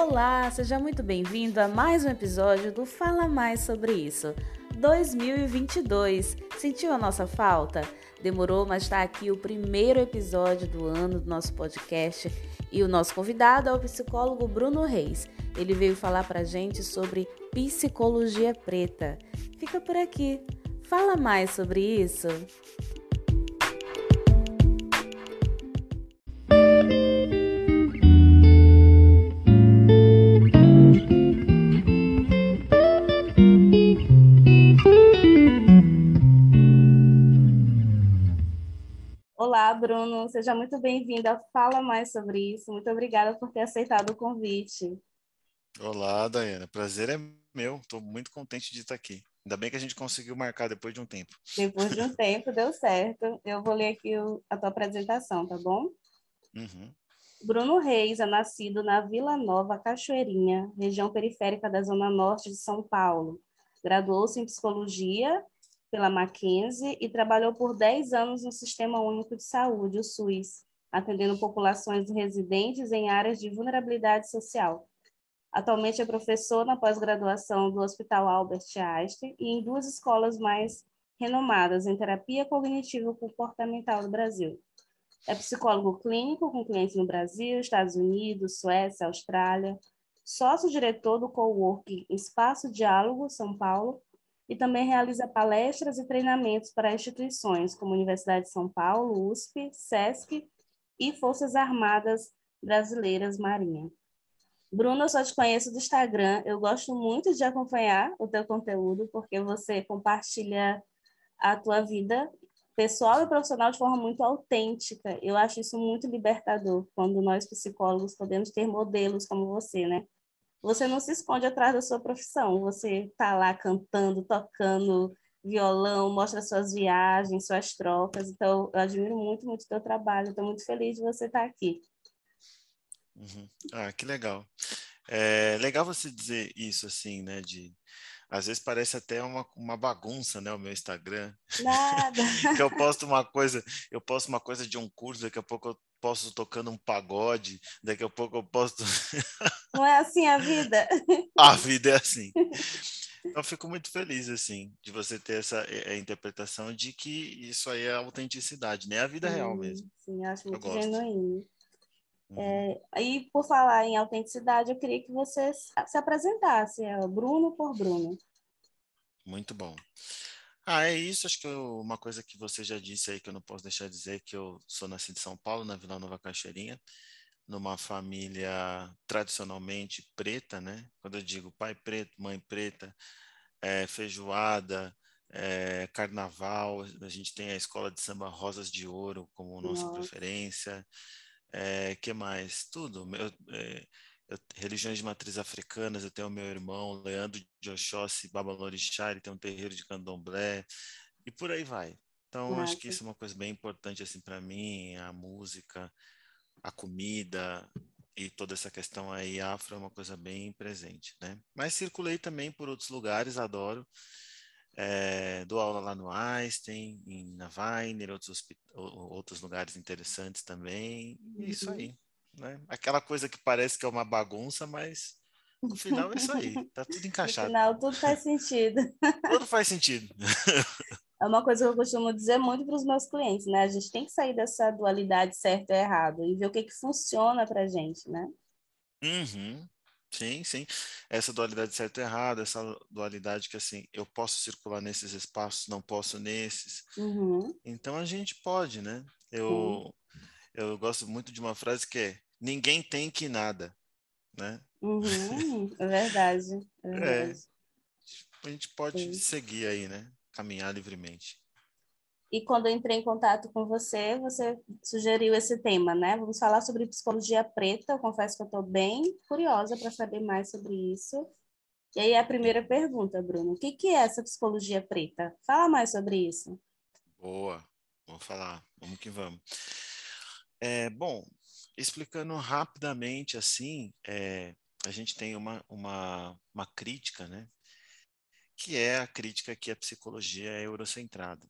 Olá, seja muito bem-vindo a mais um episódio do Fala Mais sobre isso. 2022. Sentiu a nossa falta? Demorou, mas está aqui o primeiro episódio do ano do nosso podcast e o nosso convidado é o psicólogo Bruno Reis. Ele veio falar pra gente sobre psicologia preta. Fica por aqui. Fala mais sobre isso. Bruno. Seja muito bem-vinda. Fala mais sobre isso. Muito obrigada por ter aceitado o convite. Olá, Daiana. Prazer é meu. Estou muito contente de estar aqui. Ainda bem que a gente conseguiu marcar depois de um tempo. Depois de um tempo, deu certo. Eu vou ler aqui o, a tua apresentação, tá bom? Uhum. Bruno Reis é nascido na Vila Nova Cachoeirinha, região periférica da Zona Norte de São Paulo. Graduou-se em Psicologia pela Mackenzie e trabalhou por 10 anos no Sistema Único de Saúde, o SUS, atendendo populações residentes em áreas de vulnerabilidade social. Atualmente é professor na pós-graduação do Hospital Albert Einstein e em duas escolas mais renomadas em terapia cognitiva comportamental do Brasil. É psicólogo clínico com clientes no Brasil, Estados Unidos, Suécia, Austrália, sócio-diretor do Coworking Espaço Diálogo São Paulo e também realiza palestras e treinamentos para instituições como Universidade de São Paulo, USP, SESC e Forças Armadas Brasileiras Marinha. Bruno, eu só te conheço do Instagram. Eu gosto muito de acompanhar o teu conteúdo porque você compartilha a tua vida pessoal e profissional de forma muito autêntica. Eu acho isso muito libertador quando nós psicólogos podemos ter modelos como você, né? Você não se esconde atrás da sua profissão. Você está lá cantando, tocando violão, mostra suas viagens, suas trocas. Então, eu admiro muito, muito o teu trabalho. Estou muito feliz de você estar tá aqui. Uhum. Ah, que legal. É legal você dizer isso, assim, né? De às vezes parece até uma, uma bagunça, né, o meu Instagram. Nada. que eu posto uma coisa, eu posto uma coisa de um curso, daqui a pouco eu posto tocando um pagode, daqui a pouco eu posto Não é assim a vida. a vida é assim. Então, fico muito feliz, assim, de você ter essa a interpretação de que isso aí é autenticidade, né? A vida sim, real mesmo. Sim, acho muito genuíno. Uhum. É, e por falar em autenticidade, eu queria que você se apresentasse, é, Bruno por Bruno. Muito bom. Ah, é isso. Acho que eu, uma coisa que você já disse aí que eu não posso deixar de dizer que eu sou nascido em São Paulo, na Vila Nova Caixeirinha, numa família tradicionalmente preta, né? Quando eu digo pai preto, mãe preta, é, feijoada, é, carnaval, a gente tem a escola de samba Rosas de Ouro como nossa Nossa. preferência. É, que mais? Tudo. Eu, é, eu, religiões de matriz africanas, eu tenho o meu irmão, Leandro de Oxóssi, Babalorixá, ele tem um terreiro de candomblé, e por aí vai. Então, Nossa. acho que isso é uma coisa bem importante assim para mim, a música, a comida e toda essa questão aí afro é uma coisa bem presente, né? Mas circulei também por outros lugares, adoro. É, dou aula lá no Einstein, em, na Weiner, outros, outros lugares interessantes também. E é isso uhum. aí. Né? Aquela coisa que parece que é uma bagunça, mas no final é isso aí. Tá tudo encaixado. No final, tudo faz sentido. tudo faz sentido. É uma coisa que eu costumo dizer muito para os meus clientes, né? A gente tem que sair dessa dualidade certo e errado e ver o que, que funciona para a gente, né? Uhum. Sim, sim. Essa dualidade certo e errado, essa dualidade que assim, eu posso circular nesses espaços, não posso nesses. Uhum. Então a gente pode, né? Eu, eu gosto muito de uma frase que é ninguém tem que nada, né? Uhum. É verdade. É, é verdade. É, a gente pode sim. seguir aí, né? Caminhar livremente. E quando eu entrei em contato com você, você sugeriu esse tema, né? Vamos falar sobre psicologia preta. Eu confesso que eu estou bem curiosa para saber mais sobre isso. E aí a primeira pergunta, Bruno, o que, que é essa psicologia preta? Fala mais sobre isso. Boa, vou falar. Vamos que vamos. É, bom, explicando rapidamente assim, é, a gente tem uma, uma, uma crítica, né? Que é a crítica que a psicologia é eurocentrada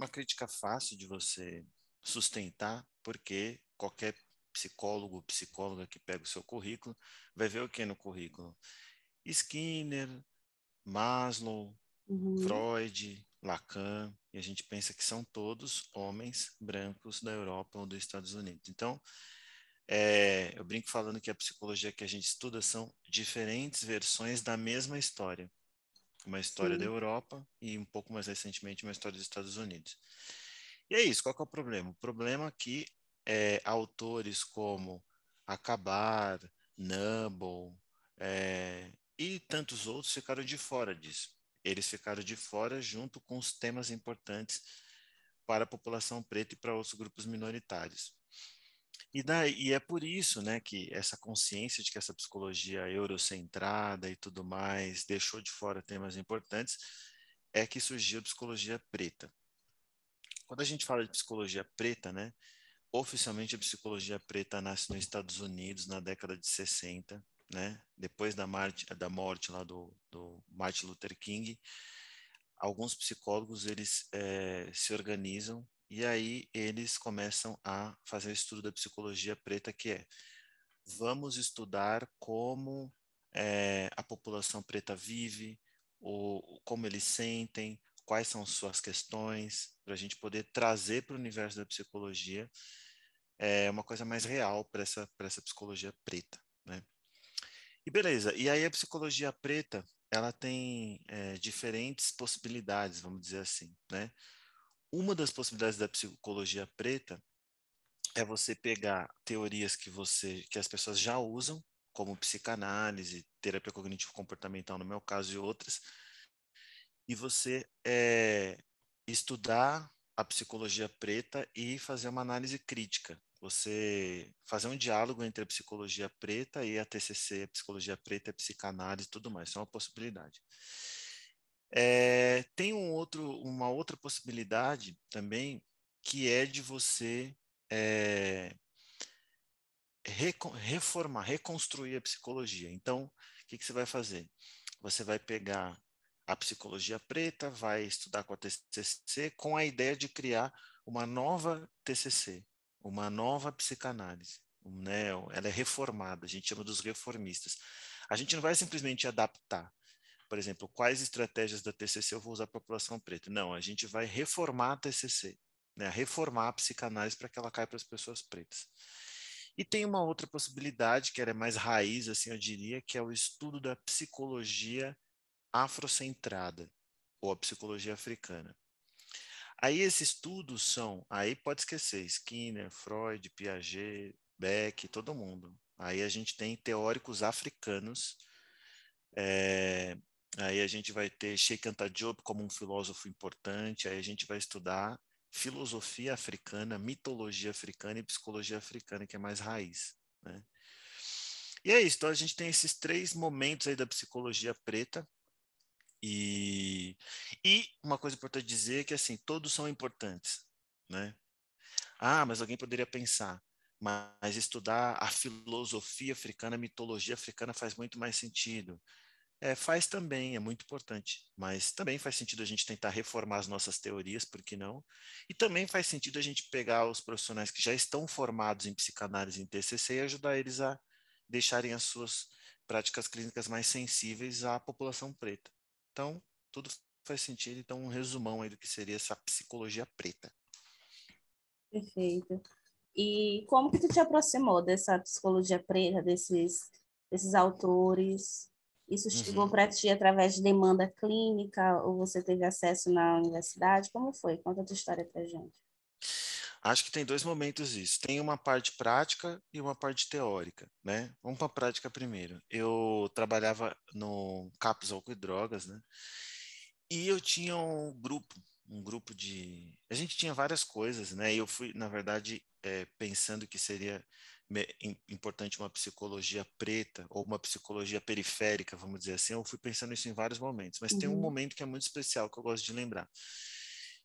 uma crítica fácil de você sustentar, porque qualquer psicólogo, psicóloga que pega o seu currículo, vai ver o que no currículo? Skinner, Maslow, uhum. Freud, Lacan, e a gente pensa que são todos homens brancos da Europa ou dos Estados Unidos. Então, é, eu brinco falando que a psicologia que a gente estuda são diferentes versões da mesma história. Uma história Sim. da Europa e um pouco mais recentemente uma história dos Estados Unidos. E é isso, qual é o problema? O problema é que é, autores como Acabar, Nubble é, e tantos outros ficaram de fora disso. Eles ficaram de fora junto com os temas importantes para a população preta e para outros grupos minoritários. E, daí, e é por isso né, que essa consciência de que essa psicologia eurocentrada e tudo mais deixou de fora temas importantes, é que surgiu a psicologia preta. Quando a gente fala de psicologia preta, né, oficialmente a psicologia preta nasce nos Estados Unidos na década de 60, né, depois da, morte, da morte lá do, do Martin Luther King, alguns psicólogos eles é, se organizam e aí eles começam a fazer o estudo da psicologia preta, que é vamos estudar como é, a população preta vive, ou como eles sentem, quais são suas questões, para a gente poder trazer para o universo da psicologia é, uma coisa mais real para essa, essa psicologia preta, né? E beleza, e aí a psicologia preta, ela tem é, diferentes possibilidades, vamos dizer assim, né? Uma das possibilidades da psicologia preta é você pegar teorias que você que as pessoas já usam, como psicanálise, terapia cognitivo comportamental no meu caso e outras, e você é, estudar a psicologia preta e fazer uma análise crítica. Você fazer um diálogo entre a psicologia preta e a TCC, a psicologia preta, a psicanálise tudo mais. Isso é uma possibilidade. É, tem um outro, uma outra possibilidade também, que é de você é, reformar, reconstruir a psicologia. Então, o que, que você vai fazer? Você vai pegar a psicologia preta, vai estudar com a TCC, com a ideia de criar uma nova TCC, uma nova psicanálise. Né? Ela é reformada, a gente chama dos reformistas. A gente não vai simplesmente adaptar, por exemplo, quais estratégias da TCC eu vou usar para a população preta? Não, a gente vai reformar a TCC, né? reformar a psicanálise para que ela caia para as pessoas pretas. E tem uma outra possibilidade, que era mais raiz, assim eu diria, que é o estudo da psicologia afrocentrada, ou a psicologia africana. Aí esses estudos são, aí pode esquecer, Skinner, Freud, Piaget, Beck, todo mundo. Aí a gente tem teóricos africanos é, Aí a gente vai ter Sheikh Anta Diop como um filósofo importante, aí a gente vai estudar filosofia africana, mitologia africana e psicologia africana, que é mais raiz, né? E é isso, então a gente tem esses três momentos aí da psicologia preta, e, e uma coisa importante dizer é que, assim, todos são importantes, né? Ah, mas alguém poderia pensar, mas estudar a filosofia africana, a mitologia africana faz muito mais sentido. É, faz também, é muito importante, mas também faz sentido a gente tentar reformar as nossas teorias, por que não? E também faz sentido a gente pegar os profissionais que já estão formados em psicanálise em TCC e ajudar eles a deixarem as suas práticas clínicas mais sensíveis à população preta. Então, tudo faz sentido. Então, um resumão aí do que seria essa psicologia preta. Perfeito. E como que tu te aproximou dessa psicologia preta, desses, desses autores? Isso chegou uhum. para ti através de demanda clínica ou você teve acesso na universidade? Como foi? Conta a tua história para gente. Acho que tem dois momentos isso. Tem uma parte prática e uma parte teórica, né? Vamos para a prática primeiro. Eu trabalhava no CAPS Álcool e Drogas, né? E eu tinha um grupo, um grupo de... A gente tinha várias coisas, né? E eu fui, na verdade, é, pensando que seria importante uma psicologia preta ou uma psicologia periférica, vamos dizer assim. Eu fui pensando isso em vários momentos, mas uhum. tem um uhum. momento que é muito especial que eu gosto de lembrar.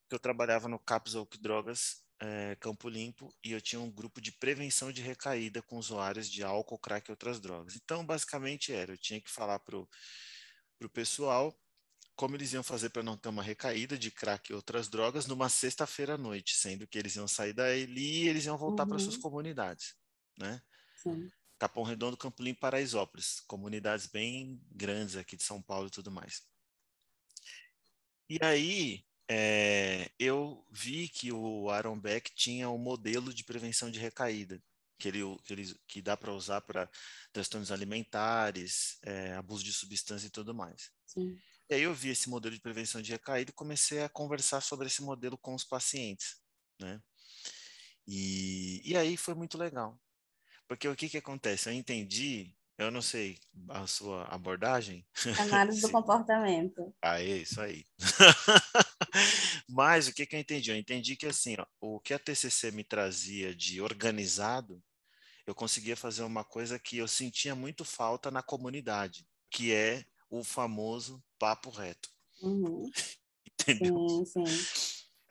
Que eu trabalhava no CAPS Oak Drogas é, Campo Limpo e eu tinha um grupo de prevenção de recaída com usuários de álcool, crack e outras drogas. Então, basicamente era, eu tinha que falar para o pessoal como eles iam fazer para não ter uma recaída de crack e outras drogas numa sexta-feira à noite, sendo que eles iam sair dali e eles iam voltar uhum. para suas comunidades né? Sim. Capão Redondo, Campo Limpo, Paraisópolis, comunidades bem grandes aqui de São Paulo e tudo mais. E aí é, eu vi que o Aaron Beck tinha um modelo de prevenção de recaída, que, ele, que, ele, que dá para usar para transtornos alimentares, é, abuso de substância e tudo mais. Sim. E aí eu vi esse modelo de prevenção de recaída e comecei a conversar sobre esse modelo com os pacientes, né? E, e aí foi muito legal. Porque o que que acontece? Eu entendi, eu não sei a sua abordagem. Análise do comportamento. Ah, é isso aí. Mas o que que eu entendi? Eu entendi que assim, ó, o que a TCC me trazia de organizado, eu conseguia fazer uma coisa que eu sentia muito falta na comunidade, que é o famoso papo reto. Uhum. Entendeu? Sim, sim.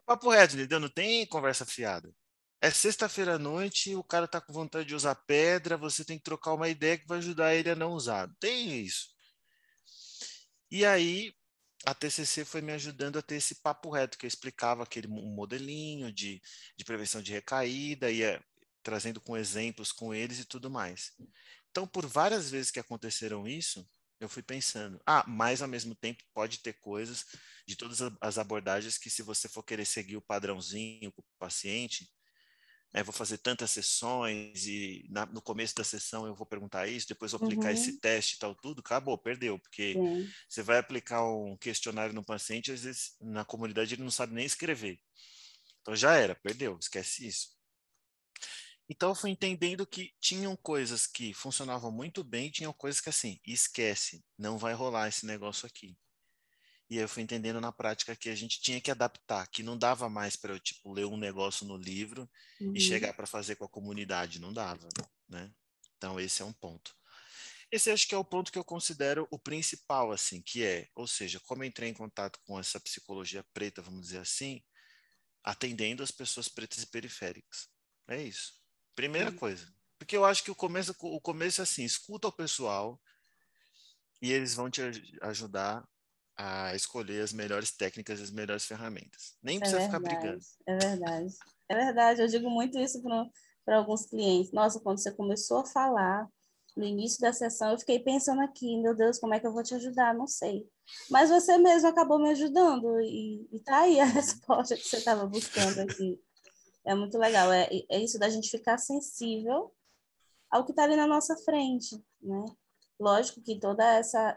Papo reto, entendeu? Não tem conversa fiada. É sexta-feira à noite, o cara tá com vontade de usar pedra, você tem que trocar uma ideia que vai ajudar ele a não usar. Tem isso. E aí, a TCC foi me ajudando a ter esse papo reto, que eu explicava aquele modelinho de, de prevenção de recaída, ia trazendo com exemplos com eles e tudo mais. Então, por várias vezes que aconteceram isso, eu fui pensando, ah, mas ao mesmo tempo pode ter coisas de todas as abordagens que se você for querer seguir o padrãozinho com o paciente, né, vou fazer tantas sessões e na, no começo da sessão eu vou perguntar isso, depois vou aplicar Uhum. esse teste e tal, tudo, acabou, perdeu, porque você vai aplicar um questionário no paciente, às vezes na comunidade ele não sabe nem escrever. Então já era, perdeu, esquece isso. Então eu fui entendendo que tinham coisas que funcionavam muito bem, tinham coisas que assim, esquece, não vai rolar esse negócio aqui. E aí eu fui entendendo na prática que a gente tinha que adaptar, que não dava mais para eu tipo ler um negócio no livro Uhum. e chegar para fazer com a comunidade, não dava, né? Então esse é um ponto. Esse acho que é o ponto que eu considero o principal, assim, que é, ou seja, como eu entrei em contato com essa psicologia preta, vamos dizer assim, atendendo as pessoas pretas e periféricas. É isso. Primeira Sim. coisa. Porque eu acho que o começo, o começo é assim, escuta o pessoal e eles vão te aj- ajudar a escolher as melhores técnicas e as melhores ferramentas. Nem É precisa ficar verdade, brigando. é verdade. É verdade, eu digo muito isso para alguns clientes. Nossa, quando você começou a falar no início da sessão, eu fiquei pensando aqui, meu Deus, como é que eu vou te ajudar? Não sei. Mas você mesmo acabou me ajudando e, e tá aí a resposta que você estava buscando aqui. É muito legal. É, é isso da gente ficar sensível ao que está ali na nossa frente, né? Lógico que todo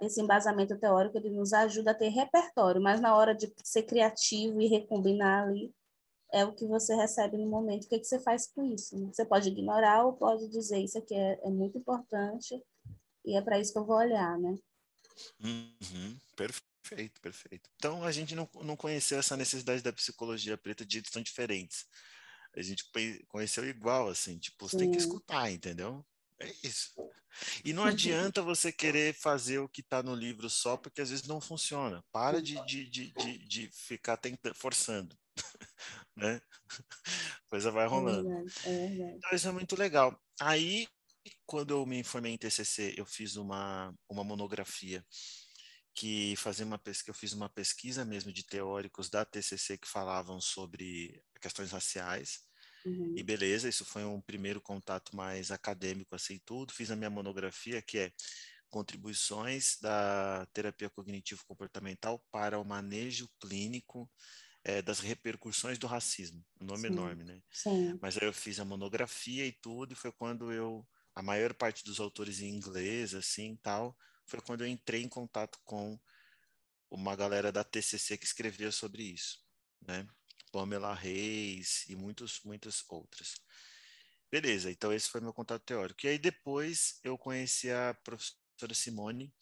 esse embasamento teórico ele nos ajuda a ter repertório, mas na hora de ser criativo e recombinar ali, é o que você recebe no momento. O que, que você faz com isso? Né? Você pode ignorar ou pode dizer isso aqui é, é muito importante e é para isso que eu vou olhar, né? Uhum, perfeito, perfeito. Então a gente não, não conheceu essa necessidade da psicologia preta de jeitos tão diferentes. A gente conheceu igual, assim, tipo, você Sim. tem que escutar, entendeu? É isso. E não adianta você querer fazer o que está no livro só porque às vezes não funciona. Para de, de, de, de, de ficar tentando, forçando. né? A coisa vai rolando. É verdade, é verdade. Então, isso é muito legal. Aí, quando eu me formei em TCC, eu fiz uma, uma monografia que fazia uma pesquisa, eu fiz uma pesquisa mesmo de teóricos da TCC que falavam sobre questões raciais. Uhum. E beleza, isso foi um primeiro contato mais acadêmico, assim, tudo. Fiz a minha monografia, que é Contribuições da Terapia Cognitivo-Comportamental para o Manejo Clínico é, das Repercussões do Racismo. Um nome Sim. enorme, né? Sim. Mas aí eu fiz a monografia e tudo, e foi quando eu... A maior parte dos autores em inglês, assim, tal, foi quando eu entrei em contato com uma galera da TCC que escrevia sobre isso, né? Pamela Reis e muitos, muitas outras. Beleza, então esse foi meu contato teórico. E aí depois eu conheci a professora Simone.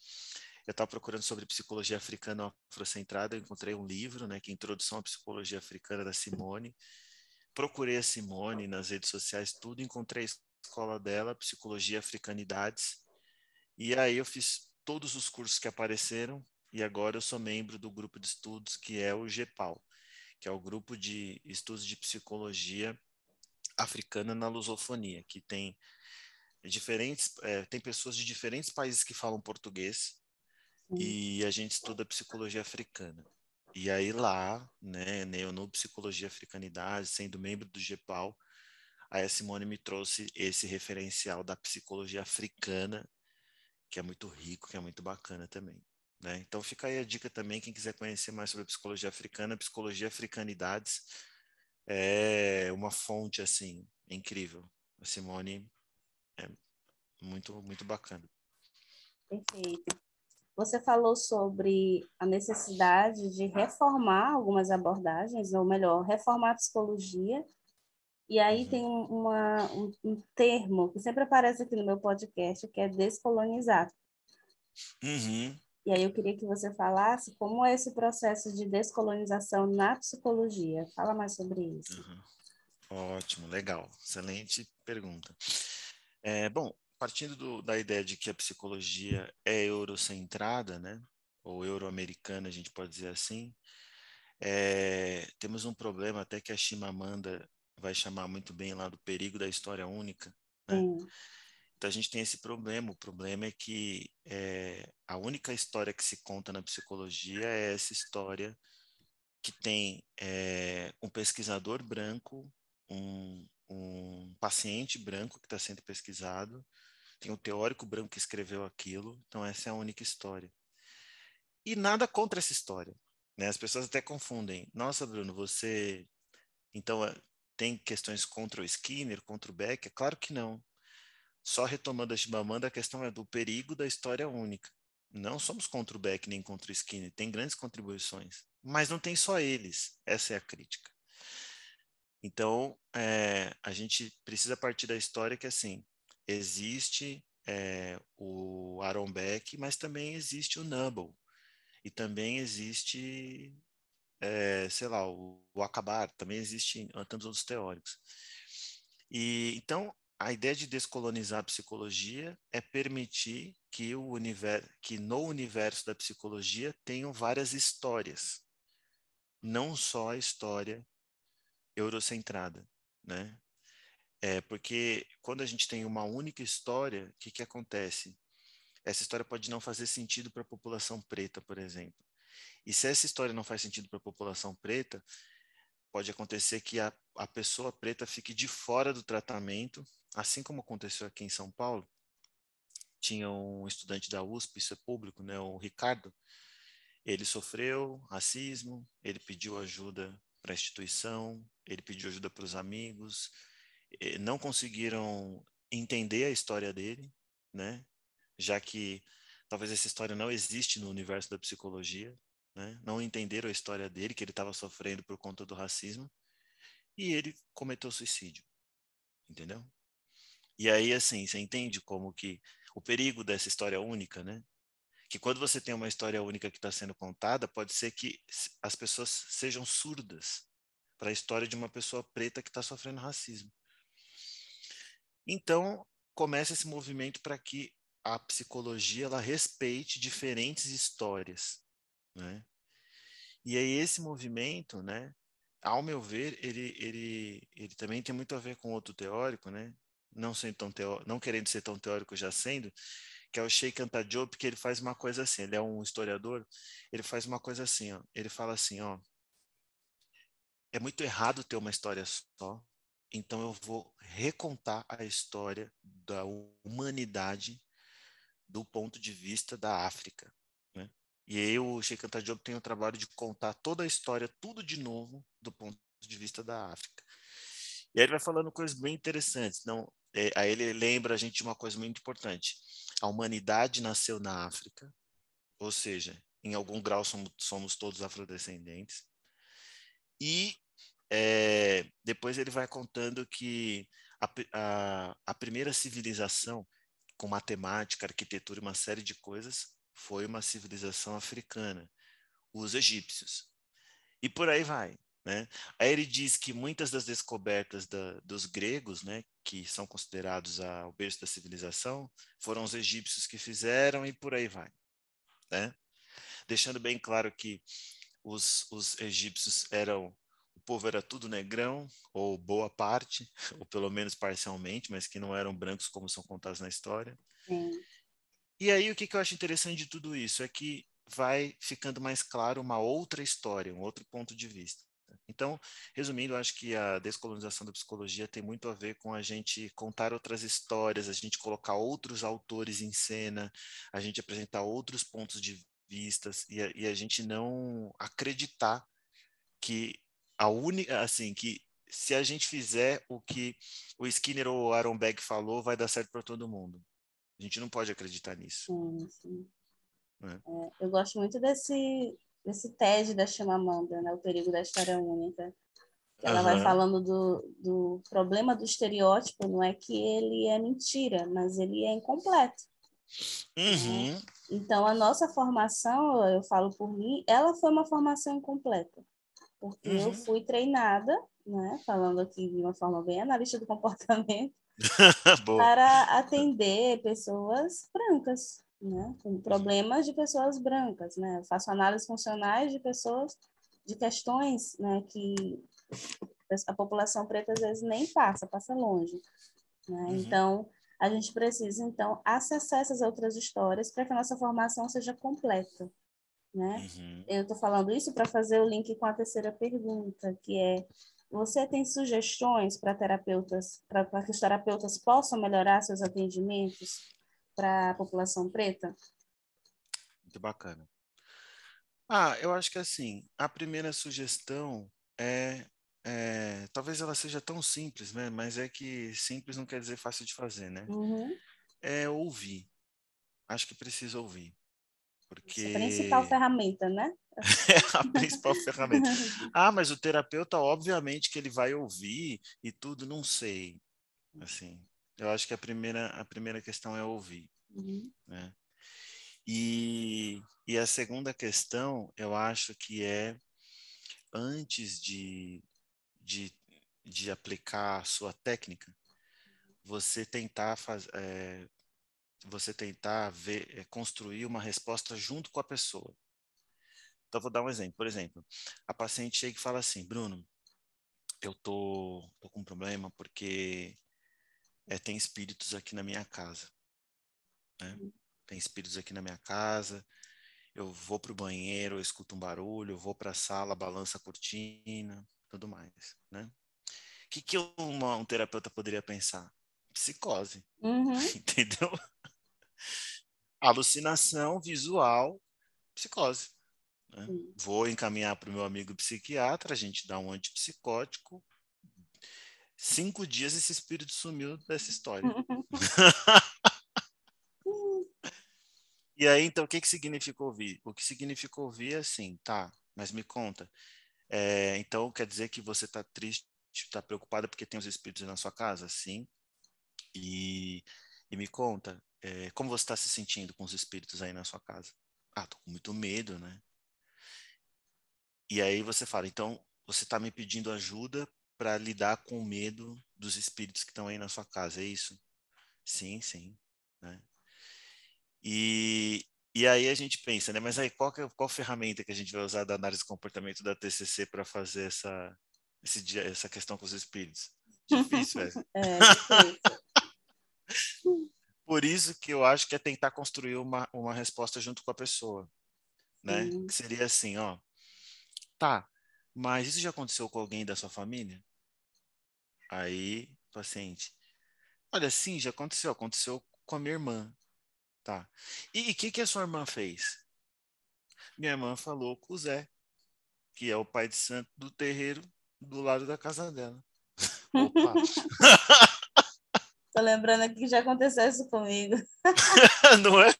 Eu estava procurando sobre psicologia africana afrocentrada, eu encontrei um livro, né, que é Introdução à Psicologia Africana da Simone. Procurei a Simone nas redes sociais, tudo, encontrei a escola dela, Psicologia Africanidades. E aí eu fiz todos os cursos que apareceram e agora eu sou membro do grupo de estudos que é o GEPAL que é o grupo de estudos de psicologia africana na lusofonia, que tem diferentes, é, tem pessoas de diferentes países que falam português Sim. e a gente estuda psicologia africana. E aí lá, né, eu no Psicologia Africanidade, sendo membro do GEPAL, a Simone me trouxe esse referencial da psicologia africana, que é muito rico, que é muito bacana também. Né? Então fica aí a dica também, quem quiser conhecer mais sobre a psicologia africana, Psicologia Africanidades, é uma fonte assim incrível. A Simone é muito muito bacana. Perfeito. Você falou sobre a necessidade de reformar algumas abordagens, ou melhor, reformar a psicologia. E aí uhum. tem uma, um, um, termo que sempre aparece aqui no meu podcast, que é descolonizar. Uhum. E aí eu queria que você falasse como é esse processo de descolonização na psicologia. Fala mais sobre isso. Uhum. Ótimo, legal. Excelente pergunta. É, bom, partindo do, da ideia de que a psicologia é eurocentrada, né? Ou euro-americana, a gente pode dizer assim, é, temos um problema até que a Chimamanda vai chamar muito bem lá do perigo da história única, né? Então a gente tem esse problema. O problema é que é, a única história que se conta na psicologia é essa história que tem é, um pesquisador branco, um, um paciente branco que está sendo pesquisado, tem um teórico branco que escreveu aquilo. Então essa é a única história. E nada contra essa história. Né? As pessoas até confundem. Nossa, Bruno, você então é, tem questões contra o Skinner, contra o Beck? É claro que não. Só retomando a Chibamanda, a questão é do perigo da história única. Não somos contra o Beck nem contra o Skinner, tem grandes contribuições, mas não tem só eles, essa é a crítica. Então, é, a gente precisa partir da história que, assim, existe é, o Aaron Beck, mas também existe o Nubble, e também existe, é, sei lá, o, o Acabar, também existe tantos outros teóricos. E então a ideia de descolonizar a psicologia é permitir que, o universo, que no universo da psicologia tenham várias histórias, não só a história eurocentrada, né? É porque quando a gente tem uma única história, o que, que acontece? Essa história pode não fazer sentido para a população preta, por exemplo. E se essa história não faz sentido para a população preta, pode acontecer que a, a pessoa preta fique de fora do tratamento, assim como aconteceu aqui em São Paulo. Tinha um estudante da USP, isso é público, né, o Ricardo. Ele sofreu racismo, ele pediu ajuda para a instituição, ele pediu ajuda para os amigos, não conseguiram entender a história dele, né? Já que talvez essa história não existe no universo da psicologia, né? não entenderam a história dele, que ele estava sofrendo por conta do racismo, e ele cometeu suicídio, entendeu? E aí, assim, você entende como que o perigo dessa história única, né? Que quando você tem uma história única que está sendo contada, pode ser que as pessoas sejam surdas para a história de uma pessoa preta que está sofrendo racismo. Então, começa esse movimento para que a psicologia ela respeite diferentes histórias, né? E aí esse movimento, né, ao meu ver, ele, ele, ele também tem muito a ver com outro teórico, né, não, sendo tão teó não querendo ser tão teórico já sendo, que é o Sheikh Anta Diop, que ele faz uma coisa assim, ele é um historiador, ele faz uma coisa assim, ó, ele fala assim, ó, é muito errado ter uma história só, então eu vou recontar a história da humanidade do ponto de vista da África. E aí o Sheikh Anta Diop tem o trabalho de contar toda a história, tudo de novo, do ponto de vista da África. E aí ele vai falando coisas bem interessantes. Não, é, aí ele lembra a gente de uma coisa muito importante. A humanidade nasceu na África, ou seja, em algum grau somos, somos todos afrodescendentes. E é, depois ele vai contando que a, a, a primeira civilização, com matemática, arquitetura e uma série de coisas, foi uma civilização africana, os egípcios. E por aí vai. Né? Aí ele diz que muitas das descobertas da, dos gregos, né, que são considerados a, o berço da civilização, foram os egípcios que fizeram e por aí vai. Né? Deixando bem claro que os, os egípcios eram o povo era tudo negrão, ou boa parte, ou pelo menos parcialmente, mas que não eram brancos como são contados na história. Sim. E aí, o que, que eu acho interessante de tudo isso é que vai ficando mais claro uma outra história, um outro ponto de vista. Então, resumindo, eu acho que a descolonização da psicologia tem muito a ver com a gente contar outras histórias, a gente colocar outros autores em cena, a gente apresentar outros pontos de vistas e a, e a gente não acreditar que a única, assim, que se a gente fizer o que o Skinner ou o Aaron Beck falou, vai dar certo para todo mundo. A gente não pode acreditar nisso. Sim, sim. É. É, eu gosto muito desse, desse TED da Chimamanda, né? O Perigo da História Única. Que ela uhum. vai falando do, do problema do estereótipo, não é que ele é mentira, mas ele é incompleto. Uhum. Né? Então, a nossa formação, eu falo por mim, ela foi uma formação incompleta. Porque uhum. eu fui treinada, né? Falando aqui de uma forma bem analista do comportamento, para atender pessoas brancas, né? Com problemas de pessoas brancas, né? Eu faço análises funcionais de pessoas, de questões, né? Que a população preta às vezes nem passa, passa longe, né? Uhum. Então, a gente precisa, então, acessar essas outras histórias para que a nossa formação seja completa, né? Uhum. Eu estou falando isso para fazer o link com a terceira pergunta, que é você tem sugestões para terapeutas, para que os terapeutas possam melhorar seus atendimentos para a população preta? Muito bacana. Ah, eu acho que assim, a primeira sugestão é, é, talvez ela seja tão simples, né? Mas é que simples não quer dizer fácil de fazer, né? Uhum. É ouvir. Acho que precisa ouvir. Porque... Essa é a principal ferramenta, né? é a principal ferramenta. Ah, mas o terapeuta, obviamente, que ele vai ouvir e tudo, não sei. Assim, eu acho que a primeira, a primeira questão é ouvir. Uhum. Né? E, e a segunda questão, eu acho que é antes de, de, de aplicar a sua técnica, você tentar fazer. É, você tentar ver, é, construir uma resposta junto com a pessoa. Então, vou dar um exemplo. Por exemplo, a paciente chega e fala assim, Bruno, eu tô, tô com um problema porque é, tem espíritos aqui na minha casa. Né? Tem espíritos aqui na minha casa. Eu vou para o banheiro, eu escuto um barulho, eu vou para a sala, balança a cortina, tudo mais. Né? O que, que uma, um terapeuta poderia pensar? Psicose. Uhum. Entendeu? Alucinação visual, psicose. Né? Vou encaminhar para o meu amigo psiquiatra, a gente dá um antipsicótico. Cinco dias esse espírito sumiu dessa história. e aí, então, o que, que significa ouvir? O que significa ouvir é assim, tá, mas me conta. É, então, quer dizer que você está triste, está preocupada porque tem os espíritos na sua casa? Sim. E, e me conta, é, como você está se sentindo com os espíritos aí na sua casa? Ah, tô com muito medo, né? E aí você fala, então você está me pedindo ajuda para lidar com o medo dos espíritos que estão aí na sua casa, é isso? Sim, sim. Né? E, e aí a gente pensa, né? Mas aí qual, que, qual ferramenta que a gente vai usar da análise de comportamento da TCC para fazer essa, esse, essa questão com os espíritos? Difícil, velho. é, difícil. Por isso que eu acho que é tentar construir uma, uma resposta junto com a pessoa, né? Uhum. Que seria assim, ó, Tá, mas isso já aconteceu com alguém da sua família? Aí, paciente, olha, sim, já aconteceu, aconteceu com a minha irmã. Tá. E o que, que a sua irmã fez? Minha irmã falou com o Zé, que é o pai de santo do terreiro do lado da casa dela. Opa! Tô lembrando aqui que já aconteceu isso comigo. Não é?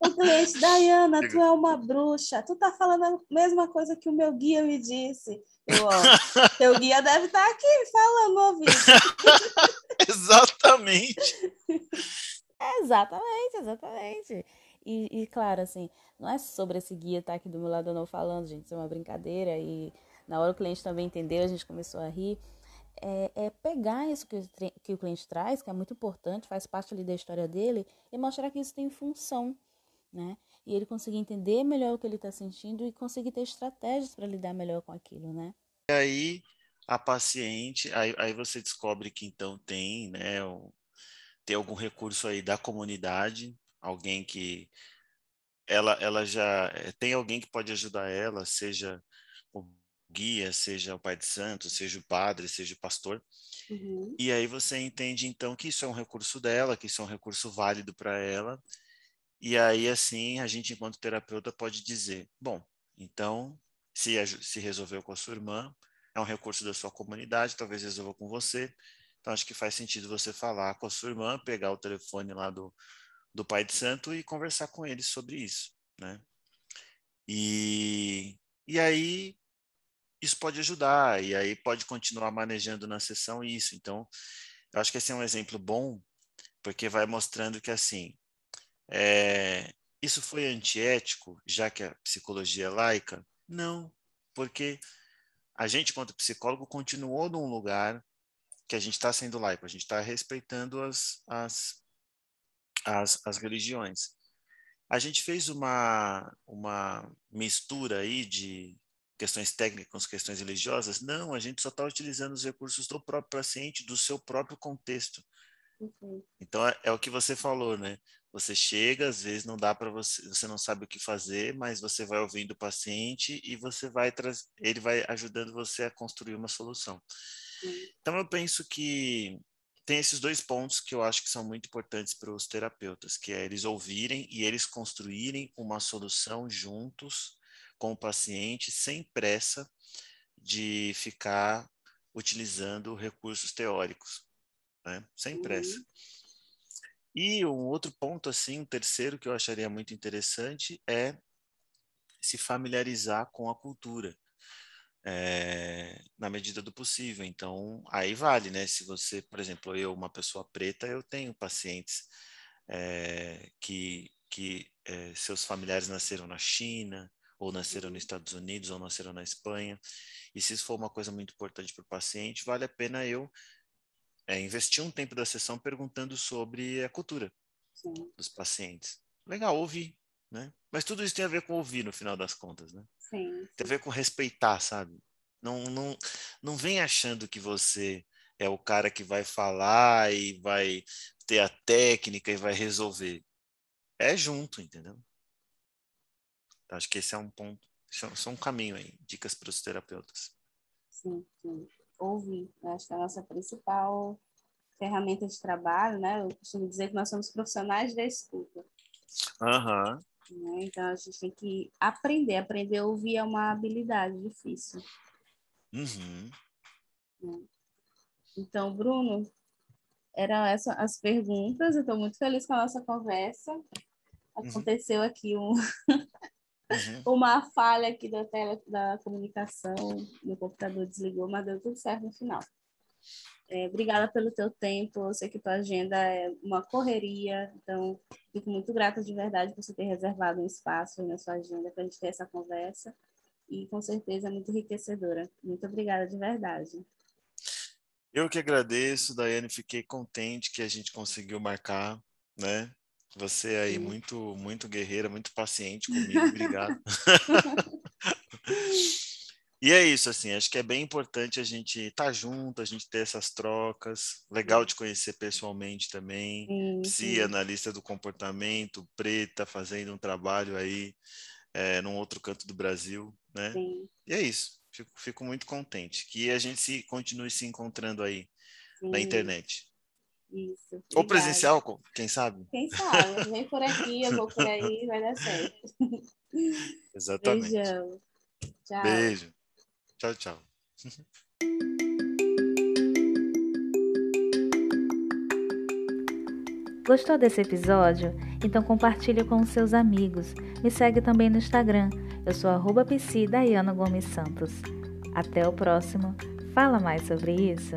O cliente, Dayana, tu é uma bruxa. Tu tá falando a mesma coisa que o meu guia me disse. Eu, ó, teu guia deve estar tá aqui falando no ouvido. exatamente. Exatamente, exatamente. E, e, claro, assim, não é sobre esse guia estar tá aqui do meu lado ou não falando, gente. Isso é uma brincadeira. E na hora o cliente também entendeu, a gente começou a rir é, é pegar isso que o, que o cliente traz, que é muito importante, faz parte ali da história dele, e mostrar que isso tem função, né? E ele conseguir entender melhor o que ele está sentindo e conseguir ter estratégias para lidar melhor com aquilo, né? E aí a paciente, aí, aí você descobre que então tem, né, tem algum recurso aí da comunidade, alguém que ela, ela já eh, tem alguém que pode ajudar ela, seja guia, seja o pai de santo, seja o padre, seja o pastor. Uhum. E aí você entende então que isso é um recurso dela, que isso é um recurso válido para ela. E aí assim a gente enquanto terapeuta pode dizer, bom, então se se resolveu com a sua irmã, é um recurso da sua comunidade, talvez resolva com você. Então acho que faz sentido você falar com a sua irmã, pegar o telefone lá do do pai de santo e conversar com ele sobre isso, né? E e aí isso pode ajudar, e aí pode continuar manejando na sessão isso. Então, eu acho que esse é um exemplo bom, porque vai mostrando que, assim, é, isso foi antiético, já que a psicologia é laica? Não, porque a gente, quanto psicólogo, continuou num lugar que a gente está sendo laico, a gente está respeitando as, as, as, as religiões. A gente fez uma, uma mistura aí de questões técnicas, questões religiosas. Não, a gente só está utilizando os recursos do próprio paciente, do seu próprio contexto. Uhum. Então é, é, o que você falou, né? Você chega, às vezes não dá para você, você não sabe o que fazer, mas você vai ouvindo o paciente e você vai ele vai ajudando você a construir uma solução. Uhum. Então eu penso que tem esses dois pontos que eu acho que são muito importantes para os terapeutas, que é eles ouvirem e eles construírem uma solução juntos com o paciente sem pressa de ficar utilizando recursos teóricos, né? sem pressa. Uhum. E um outro ponto, assim, um terceiro que eu acharia muito interessante é se familiarizar com a cultura. É, na medida do possível. Então, aí vale, né? Se você, por exemplo, eu, uma pessoa preta, eu tenho pacientes é, que, que é, seus familiares nasceram na China, ou nasceram nos Estados Unidos, ou nasceram na Espanha. E se isso for uma coisa muito importante para o paciente, vale a pena eu é, investir um tempo da sessão perguntando sobre a cultura Sim. dos pacientes. Legal, ouvir, né? Mas tudo isso tem a ver com ouvir no final das contas, né? Sim. Tem a ver com respeitar, sabe? Não, não, não vem achando que você é o cara que vai falar e vai ter a técnica e vai resolver. É junto, entendeu? Então, acho que esse é um ponto, são um caminho aí, dicas para os terapeutas. Sim, sim. Ouvir, acho que é a nossa principal ferramenta de trabalho, né? Eu costumo dizer que nós somos profissionais da escuta. Aham. Uhum. Então, a gente tem que aprender. Aprender a ouvir é uma habilidade difícil. Uhum. Né? Então, Bruno, eram essas as perguntas. Eu estou muito feliz com a nossa conversa. Uhum. Aconteceu uhum. aqui um, Uhum. Uma falha aqui da, tele, da comunicação, meu computador desligou, mas deu tudo certo no final. É, obrigada pelo teu tempo, eu sei que tua agenda é uma correria, então fico muito grata de verdade por você ter reservado um espaço na sua agenda para a gente ter essa conversa e com certeza é muito enriquecedora. Muito obrigada de verdade. Eu que agradeço, Daiane, fiquei contente que a gente conseguiu marcar, né? Você aí Sim. muito muito guerreira, muito paciente comigo, obrigado. e é isso, assim, acho que é bem importante a gente estar tá junto, a gente ter essas trocas. Legal de conhecer pessoalmente também. Sim, Psi, analista do comportamento, preta, fazendo um trabalho aí é, num outro canto do Brasil, né? Sim. E é isso. Fico, fico muito contente que a gente se continue se encontrando aí Sim. na internet. Isso. Ou presencial, quem sabe? Quem sabe? Vem por aqui, eu vou por aí, vai dar certo. Exatamente. Beijão. Tchau. Beijo. Tchau, tchau. Gostou desse episódio? Então compartilhe com os seus amigos. Me segue também no Instagram. Eu sou arroba Gomes Santos. Até o próximo. Fala mais sobre isso.